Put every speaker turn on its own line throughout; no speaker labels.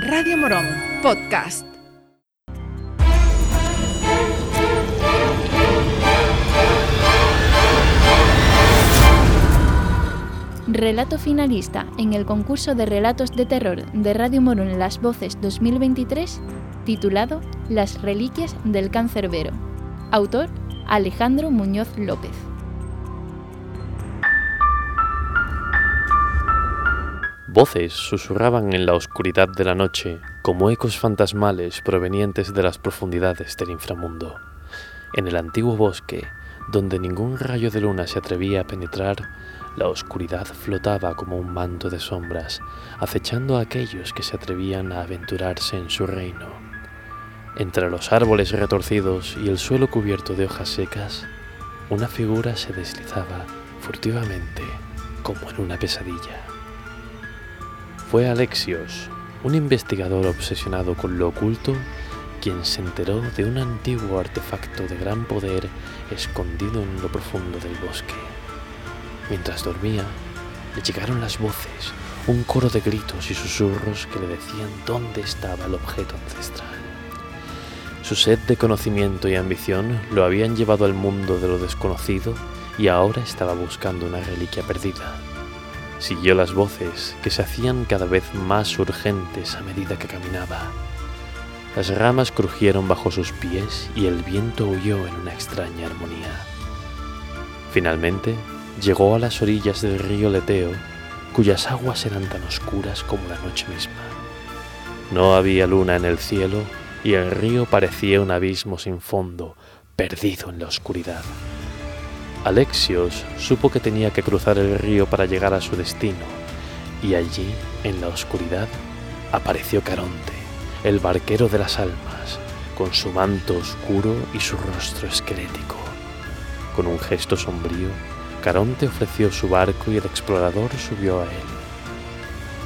Radio Morón Podcast.
Relato finalista en el concurso de relatos de terror de Radio Morón Las Voces 2023, titulado Las Reliquias del Cancerbero. Autor Alejandro Muñoz López.
Voces susurraban en la oscuridad de la noche como ecos fantasmales provenientes de las profundidades del inframundo. En el antiguo bosque, donde ningún rayo de luna se atrevía a penetrar, la oscuridad flotaba como un manto de sombras, acechando a aquellos que se atrevían a aventurarse en su reino. Entre los árboles retorcidos y el suelo cubierto de hojas secas, una figura se deslizaba furtivamente como en una pesadilla. Fue Alexios, un investigador obsesionado con lo oculto, quien se enteró de un antiguo artefacto de gran poder escondido en lo profundo del bosque. Mientras dormía, le llegaron las voces, un coro de gritos y susurros que le decían dónde estaba el objeto ancestral. Su sed de conocimiento y ambición lo habían llevado al mundo de lo desconocido y ahora estaba buscando una reliquia perdida. Siguió las voces que se hacían cada vez más urgentes a medida que caminaba. Las ramas crujieron bajo sus pies y el viento huyó en una extraña armonía. Finalmente, llegó a las orillas del río Leteo, cuyas aguas eran tan oscuras como la noche misma. No había luna en el cielo y el río parecía un abismo sin fondo, perdido en la oscuridad. Alexios supo que tenía que cruzar el río para llegar a su destino, y allí, en la oscuridad, apareció Caronte, el barquero de las almas, con su manto oscuro y su rostro esquelético. Con un gesto sombrío, Caronte ofreció su barco y el explorador subió a él.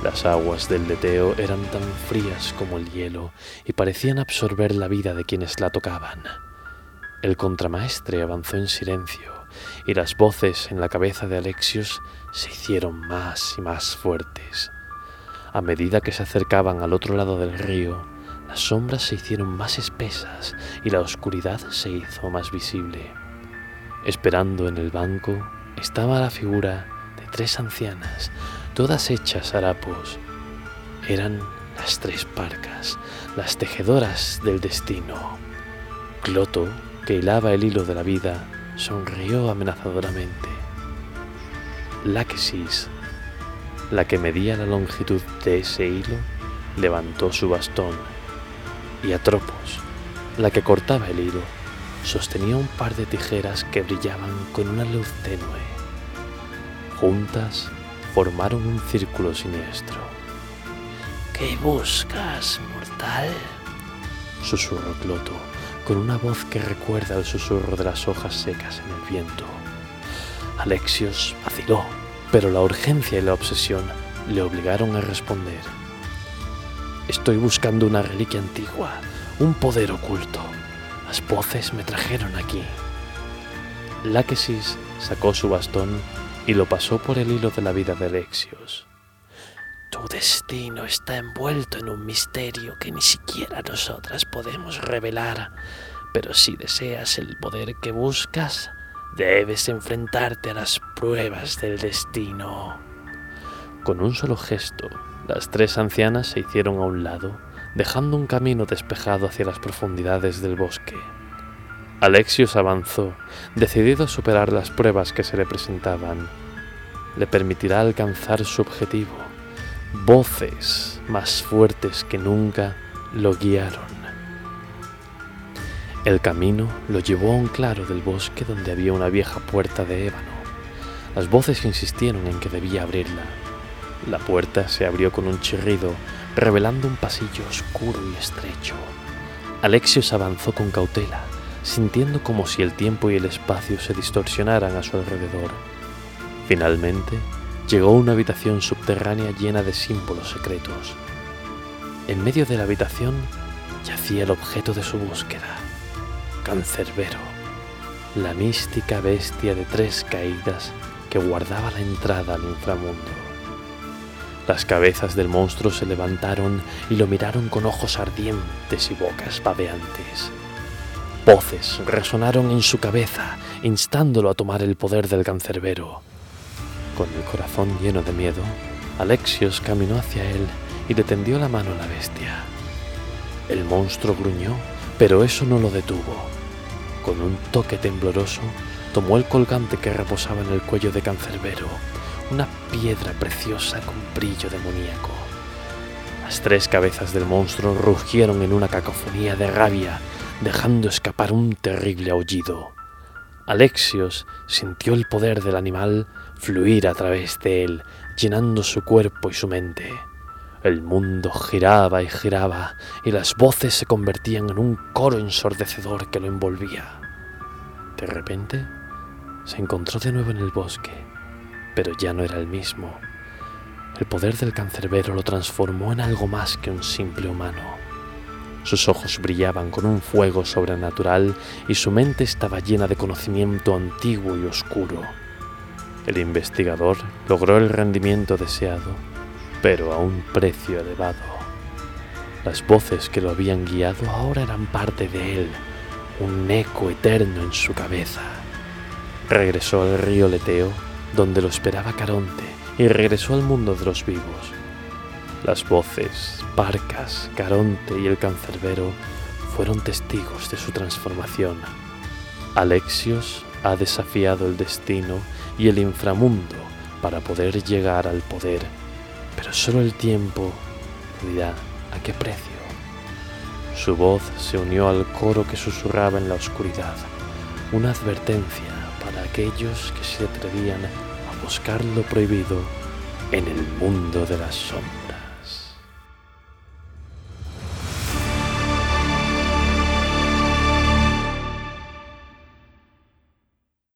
Las aguas del leteo eran tan frías como el hielo y parecían absorber la vida de quienes la tocaban. El contramaestre avanzó en silencio y las voces en la cabeza de Alexios se hicieron más y más fuertes. A medida que se acercaban al otro lado del río, las sombras se hicieron más espesas y la oscuridad se hizo más visible. Esperando en el banco estaba la figura de tres ancianas, todas hechas harapos. Eran las tres parcas, las tejedoras del destino. Cloto, que hilaba el hilo de la vida, sonrió amenazadoramente. Láquesis, la que medía la longitud de ese hilo, levantó su bastón, y Atropos, la que cortaba el hilo, sostenía un par de tijeras que brillaban con una luz tenue. Juntas formaron un círculo siniestro.
¿Qué buscas, mortal?
susurró Cloto, con una voz que recuerda el susurro de las hojas secas en el viento. Alexios vaciló, pero la urgencia y la obsesión le obligaron a responder. Estoy buscando una reliquia antigua, un poder oculto. Las voces me trajeron aquí. Láquesis sacó su bastón y lo pasó por el hilo de la vida de Alexios.
Tu destino está envuelto en un misterio que ni siquiera nosotras podemos revelar, pero si deseas el poder que buscas, debes enfrentarte a las pruebas del destino.
Con un solo gesto, las tres ancianas se hicieron a un lado, dejando un camino despejado hacia las profundidades del bosque. Alexios avanzó, decidido a superar las pruebas que se le presentaban. Le permitirá alcanzar su objetivo. Voces más fuertes que nunca lo guiaron. El camino lo llevó a un claro del bosque donde había una vieja puerta de ébano. Las voces insistieron en que debía abrirla. La puerta se abrió con un chirrido, revelando un pasillo oscuro y estrecho. Alexios avanzó con cautela, sintiendo como si el tiempo y el espacio se distorsionaran a su alrededor. Finalmente, llegó a una habitación subterránea llena de símbolos secretos. En medio de la habitación yacía el objeto de su búsqueda, Cancerbero, la mística bestia de tres caídas que guardaba la entrada al inframundo. Las cabezas del monstruo se levantaron y lo miraron con ojos ardientes y bocas babeantes. Voces resonaron en su cabeza, instándolo a tomar el poder del cancerbero. Con el corazón lleno de miedo, Alexios caminó hacia él y le tendió la mano a la bestia. El monstruo gruñó, pero eso no lo detuvo. Con un toque tembloroso, tomó el colgante que reposaba en el cuello de Cancerbero, una piedra preciosa con brillo demoníaco. Las tres cabezas del monstruo rugieron en una cacofonía de rabia, dejando escapar un terrible aullido. Alexios sintió el poder del animal fluir a través de él, llenando su cuerpo y su mente. El mundo giraba y giraba, y las voces se convertían en un coro ensordecedor que lo envolvía. De repente, se encontró de nuevo en el bosque, pero ya no era el mismo. El poder del cancerbero lo transformó en algo más que un simple humano. Sus ojos brillaban con un fuego sobrenatural y su mente estaba llena de conocimiento antiguo y oscuro. El investigador logró el rendimiento deseado, pero a un precio elevado. Las voces que lo habían guiado ahora eran parte de él, un eco eterno en su cabeza. Regresó al río Leteo, donde lo esperaba Caronte, y regresó al mundo de los vivos. Las voces, Parcas, Caronte y el cancerbero fueron testigos de su transformación. Alexios ha desafiado el destino y el inframundo para poder llegar al poder, pero solo el tiempo dirá a qué precio. Su voz se unió al coro que susurraba en la oscuridad, una advertencia para aquellos que se atrevían a buscar lo prohibido en el mundo de las sombras.